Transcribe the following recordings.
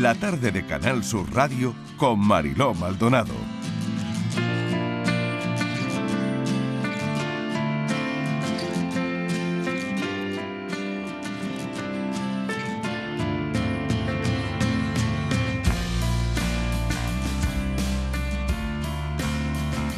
la tarde de Canal Sur Radio con Mariló Maldonado.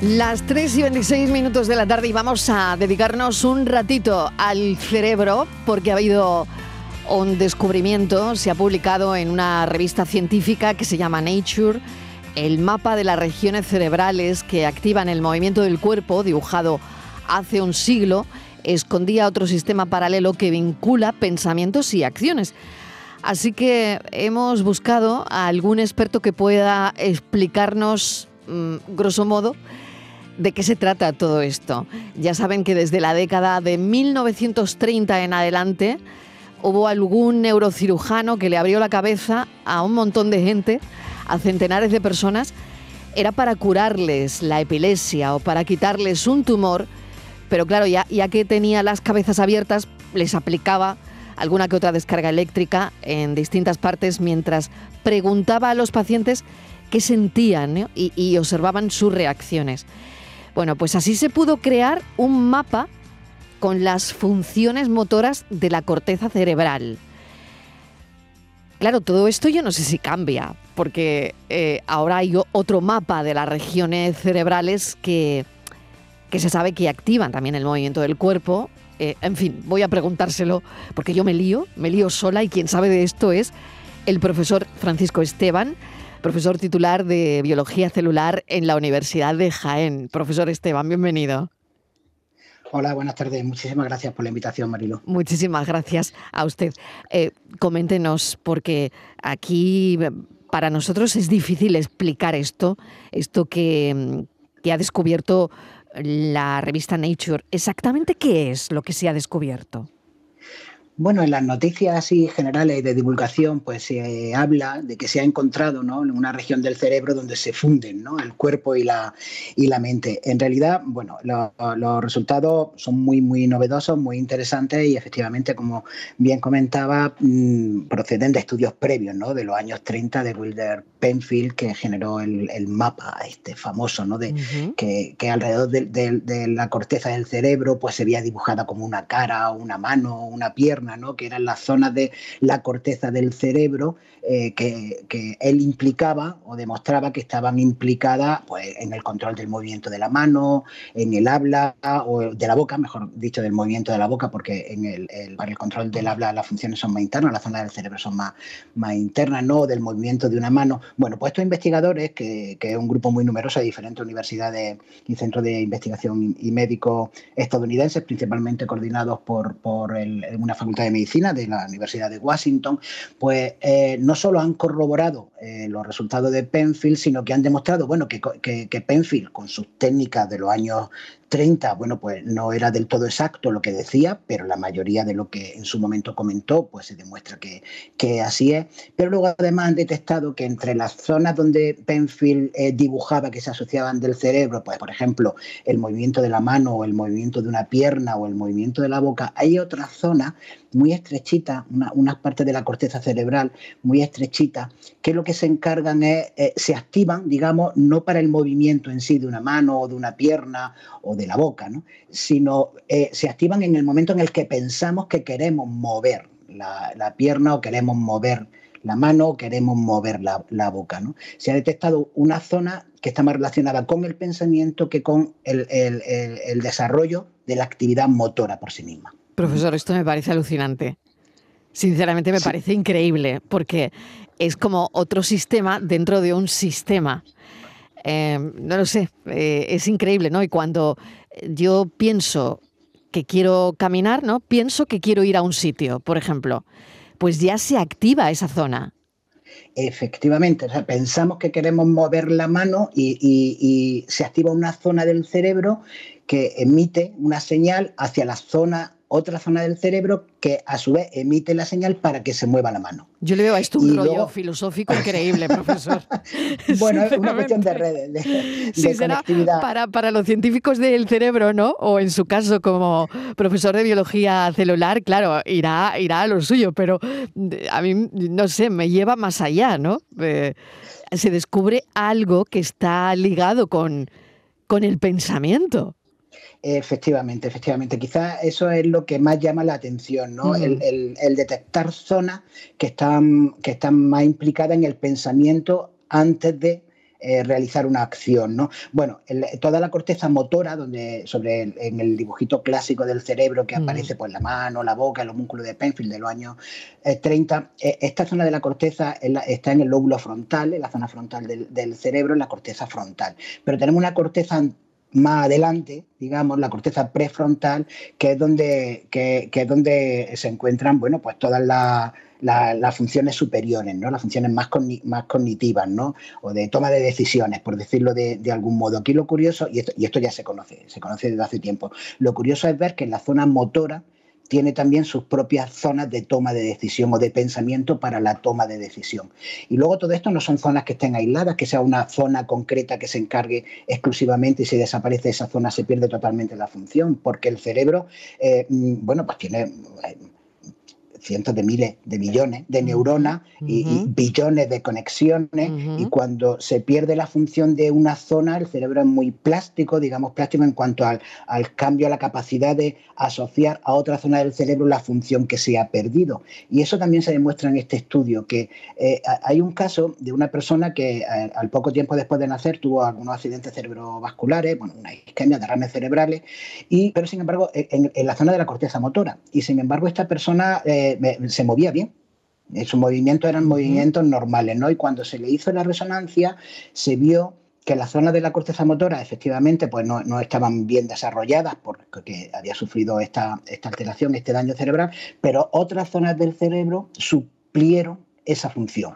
Las 3 y 26 minutos de la tarde y vamos a dedicarnos un ratito al cerebro porque ha habido un descubrimiento, se ha publicado en una revista científica que se llama Nature, el mapa de las regiones cerebrales que activan el movimiento del cuerpo, dibujado hace un siglo, escondía otro sistema paralelo que vincula pensamientos y acciones. Así que hemos buscado a algún experto que pueda explicarnos, mm, grosso modo, ¿De qué se trata todo esto? Ya saben que desde la década de 1930 en adelante hubo algún neurocirujano que le abrió la cabeza a un montón de gente, a centenares de personas, era para curarles la epilepsia o para quitarles un tumor, pero claro, ya, ya que tenía las cabezas abiertas, les aplicaba alguna que otra descarga eléctrica en distintas partes mientras preguntaba a los pacientes qué sentían y observaban sus reacciones. Bueno, pues así se pudo crear un mapa con las funciones motoras de la corteza cerebral. Claro, todo esto yo no sé si cambia, porque eh, ahora hay otro mapa de las regiones cerebrales que, que se sabe que activan también el movimiento del cuerpo. Eh, en fin, voy a preguntárselo, porque yo me lío, me lío sola y quien sabe de esto es el profesor Francisco Esteban, profesor titular de Biología Celular en la Universidad de Jaén. Profesor Esteban, bienvenido. Hola, buenas tardes. Muchísimas gracias por la invitación, Marilo. Muchísimas gracias a usted. Eh, coméntenos, porque aquí para nosotros es difícil explicar esto, esto que, que ha descubierto la revista Nature. ¿Exactamente qué es lo que se ha descubierto? Bueno, en las noticias así generales de divulgación, pues se habla de que se ha encontrado ¿no? en una región del cerebro donde se funden ¿no? el cuerpo y la, y la mente. En realidad, bueno, los resultados son muy, muy novedosos, muy interesantes y efectivamente, como bien comentaba, mmm, proceden de estudios previos ¿no? de los años 30 de Wilder Penfield, que generó el, el mapa este famoso, ¿no? de, que, que, alrededor de, de, de la corteza del cerebro pues se veía dibujada como una cara, una mano, una pierna que eran las zonas de la corteza del cerebro eh, que, él implicaba o demostraba que estaban implicadas pues, en el control del movimiento de la mano, en el habla o de la boca, mejor dicho, del movimiento de la boca, porque en el, para el control del habla las funciones son más internas, las zonas del cerebro son más, más internas, no del movimiento de una mano. Bueno, pues estos investigadores, que, que es un grupo muy numeroso de diferentes universidades y centros de investigación y médicos estadounidenses, principalmente coordinados por, por una facultad de Medicina de la Universidad de Washington, pues eh, no solo han corroborado eh, los resultados de Penfield, sino que han demostrado bueno, que, que, Penfield, con sus técnicas de los años 30, bueno, pues no era del todo exacto lo que decía, pero la mayoría de lo que en su momento comentó, pues se demuestra que, que así es. Pero luego además han detectado que entre las zonas donde Penfield eh, dibujaba que se asociaban del cerebro, pues por ejemplo, el movimiento de la mano o el movimiento de una pierna o el movimiento de la boca, hay otras zonas muy estrechitas, una, unas partes de la corteza cerebral muy estrechitas, que lo que se encargan es, eh, se activan, digamos, no para el movimiento en sí de una mano o de una pierna o de la boca, ¿no? sino eh, se activan en el momento en el que pensamos que queremos mover la, la pierna o queremos mover la mano o queremos mover la, la, boca. ¿no? Se ha detectado una zona que está más relacionada con el pensamiento que con el, el, el desarrollo de la actividad motora por sí misma. Profesor, esto me parece alucinante. Sinceramente me sí. parece increíble porque es como otro sistema dentro de un sistema. Eh, no lo sé, eh, es increíble, ¿no? Y cuando yo pienso que quiero caminar, ¿no? Pienso que quiero ir a un sitio, por ejemplo, pues ya se activa esa zona. Efectivamente, o sea, pensamos que queremos mover la mano y, y, y, se activa una zona del cerebro que emite una señal hacia la zona otra zona del cerebro que a su vez emite la señal para que se mueva la mano. Yo le veo a esto un rollo filosófico increíble, profesor. bueno, es una cuestión de redes, de, sí, será para, para los científicos del cerebro, ¿no? O en su caso, como profesor de biología celular, claro, irá, irá a lo suyo, pero a mí, no sé, me lleva más allá, ¿no? Eh, se descubre algo que está ligado con, con el pensamiento. Efectivamente, efectivamente. Quizás eso es lo que más llama la atención, ¿no? El, detectar zonas que están, que están más implicadas en el pensamiento antes de eh, realizar una acción, ¿no? Bueno, toda la corteza motora, donde sobre el, en el dibujito clásico del cerebro que aparece pues la mano, la boca, el homúnculo de Penfield de los años 30, eh, eh, esta zona de la corteza está en el lóbulo frontal, en la zona frontal del, del cerebro, en la corteza frontal. Pero tenemos una corteza más adelante, digamos, la corteza prefrontal, que es donde, que, es donde se encuentran, bueno, pues todas las funciones superiores, ¿no? Las funciones más, más cognitivas, ¿no? O de toma de decisiones, por decirlo de, de algún modo. Aquí lo curioso, y esto, y esto ya se conoce, se conoce desde hace tiempo, lo curioso es ver que en la zona motora, tiene también sus propias zonas de toma de decisión o de pensamiento para la toma de decisión. Y luego todo esto no son zonas que estén aisladas, que sea una zona concreta que se encargue exclusivamente y si desaparece esa zona se pierde totalmente la función, porque el cerebro, eh, mm, bueno, pues tiene eh, cientos de miles de millones de neuronas y, billones de conexiones y cuando se pierde la función de una zona, el cerebro es muy plástico, digamos plástico en cuanto al, al cambio, a la capacidad de asociar a otra zona del cerebro la función que se ha perdido. Y eso también se demuestra en este estudio, que eh, hay un caso de una persona que eh, al poco tiempo después de nacer tuvo algunos accidentes cerebrovasculares, bueno, una isquemia, derrames cerebrales, y, pero sin embargo en, la zona de la corteza motora. Y sin embargo esta persona... Eh, se movía bien. Sus movimientos eran movimientos normales, ¿no? Y cuando se le hizo la resonancia, se vio que las zonas de la corteza motora efectivamente pues no, estaban bien desarrolladas porque había sufrido esta, esta alteración, este daño cerebral, pero otras zonas del cerebro suplieron esa función.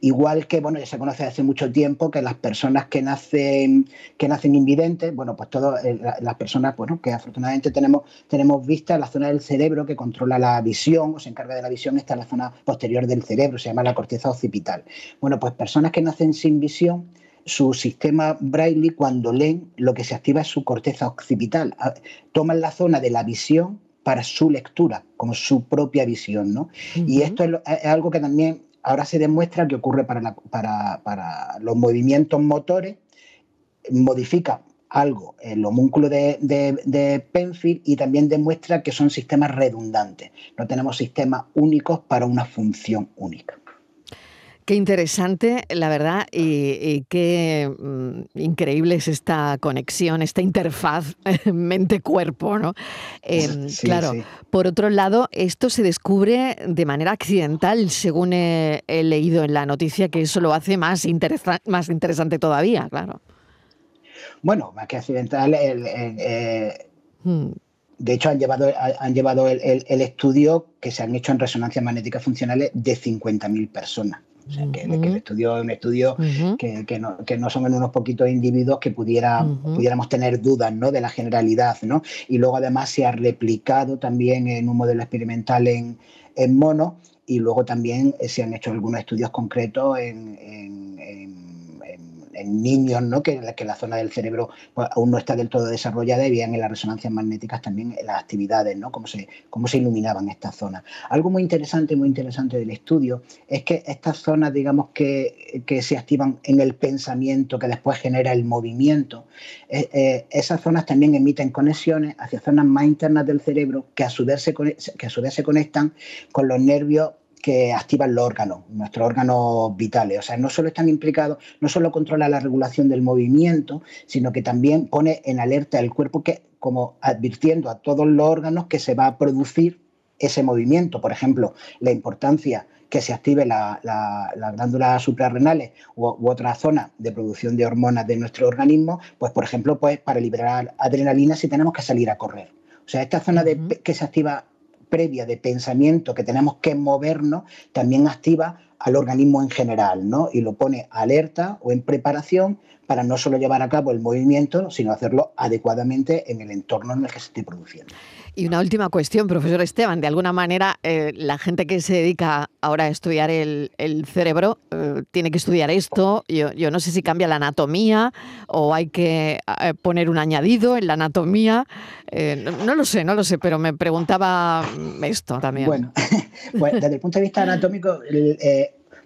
Igual que, bueno, ya se conoce hace mucho tiempo que las personas que nacen, que nacen invidentes, bueno, pues todas eh, las personas, bueno, que afortunadamente tenemos, tenemos vista, la zona del cerebro que controla la visión o se encarga de la visión está en la zona posterior del cerebro, se llama la corteza occipital. Bueno, pues personas que nacen sin visión, su sistema Braille, cuando leen, lo que se activa es su corteza occipital. Ah, toman la zona de la visión para su lectura, como su propia visión, ¿no? Y esto es, algo que también ahora se demuestra que ocurre para, los movimientos motores, modifica algo el homúnculo de, de, Penfield y también demuestra que son sistemas redundantes. No tenemos sistemas únicos para una función única. Qué interesante, la verdad, y, qué mm, increíble es esta conexión, esta interfaz mente-cuerpo, ¿no? Em, claro, por otro lado, esto se descubre de manera accidental, según he, leído en la noticia, que eso lo hace más, más interesante todavía, claro. Bueno, más que accidental, eh, hmm. De hecho, han llevado, han llevado el, el, estudio que se han hecho en resonancias magnéticas funcionales de 50.000 personas. O sea, que, el estudio es un estudio que, no, son en unos poquitos individuos que pudiera, pudiéramos tener dudas ¿no? de la generalidad. ¿no? Y luego además se ha replicado también en un modelo experimental en, en mono y luego también se han hecho algunos estudios concretos en en niños, ¿no? que, la zona del cerebro pues, aún no está del todo desarrollada y vean en las resonancias magnéticas también las actividades, ¿no? cómo, se, se iluminaban estas zonas. Algo muy interesante, muy interesante del estudio es que estas zonas, digamos, que, que se activan en el pensamiento, que después genera el movimiento, eh, eh, esas zonas también emiten conexiones hacia zonas más internas del cerebro que a su vez se, que a su vez se conectan con los nervios que activan los órganos, nuestros órganos vitales. O sea, no solo están implicados, no solo controla la regulación del movimiento, sino que también pone en alerta el cuerpo que, como advirtiendo a todos los órganos que se va a producir ese movimiento. Por ejemplo, la importancia que se active las la, glándulas suprarrenales u, u otra zona de producción de hormonas de nuestro organismo, pues por ejemplo, pues para liberar adrenalina si tenemos que salir a correr. O sea, esta zona de, que se activa previa de pensamiento que tenemos que movernos también activa al organismo en general, ¿no? Y lo pone alerta o en preparación para no solo llevar a cabo el movimiento, sino hacerlo adecuadamente en el entorno en el que se esté produciendo. Y una última cuestión, profesor Esteban. De alguna manera, eh, la gente que se dedica ahora a estudiar el, cerebro eh, tiene que estudiar esto. Yo, yo, no sé si cambia la anatomía o hay que eh, poner un añadido en la anatomía. No, no, lo sé, no lo sé, pero me preguntaba esto también. Bueno, pues desde el punto de vista anatómico,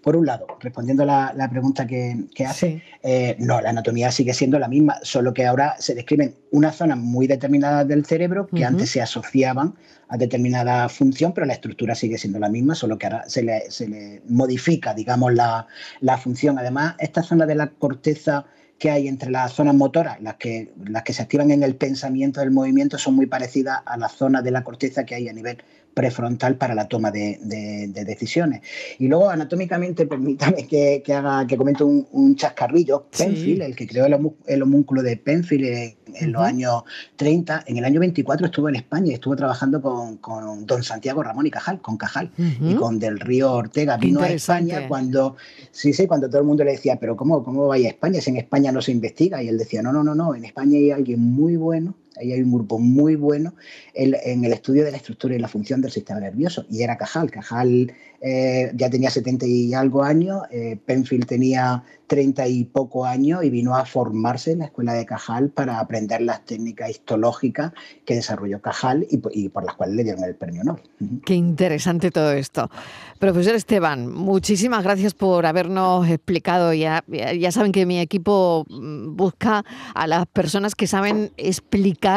por un lado, respondiendo a la, pregunta que, hace, eh, no, la anatomía sigue siendo la misma, solo que ahora se describen unas zonas muy determinadas del cerebro que antes se asociaban a determinada función, pero la estructura sigue siendo la misma, solo que ahora se le, modifica, digamos, la, la función. Además, esta zona de la corteza que hay entre las zonas motoras, las que, las que se activan en el pensamiento del movimiento, son muy parecidas a las zonas de la corteza que hay a nivel prefrontal para la toma de, decisiones. Y luego, anatómicamente, permítame que, haga, que comente un, chascarrillo. Penfield, el que creó el, homúnculo de Penfield en, los años 30, en el año 24 estuvo en España y estuvo trabajando con, don Santiago Ramón y Cajal, con Cajal, y con Del Río Ortega. Vino a España cuando, sí, sí, cuando todo el mundo le decía, pero ¿cómo, cómo va a España si en España no se investiga? Y él decía, no, no, no, no, en España hay alguien muy bueno Ahí hay un grupo muy bueno en, el estudio de la estructura y la función del sistema nervioso. Y era Cajal. Cajal eh, ya tenía 70 y algo años, eh, Penfield tenía 30 y poco años y vino a formarse en la escuela de Cajal para aprender las técnicas histológicas que desarrolló Cajal y, por las cuales le dieron el premio Nobel. Qué interesante todo esto. Profesor Esteban, muchísimas gracias por habernos explicado. Ya, saben que mi equipo mm, busca a las personas que saben explicar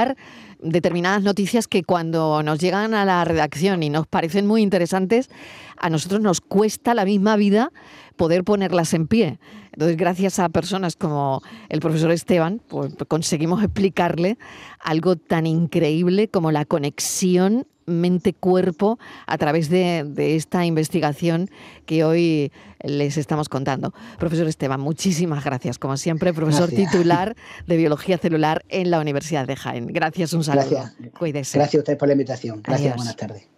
determinadas noticias que cuando nos llegan a la redacción y nos parecen muy interesantes, a nosotros nos cuesta la misma vida poder ponerlas en pie. Entonces, gracias a personas como el profesor Esteban, pues conseguimos explicarle algo tan increíble como la conexión mente-cuerpo a través de, esta investigación que hoy les estamos contando. Profesor Esteban, muchísimas gracias, como siempre, profesor titular de Biología Celular en la Universidad de Jaén. Gracias, un saludo. Gracias. Cuídese. Gracias a ustedes por la invitación. Gracias, buenas tardes.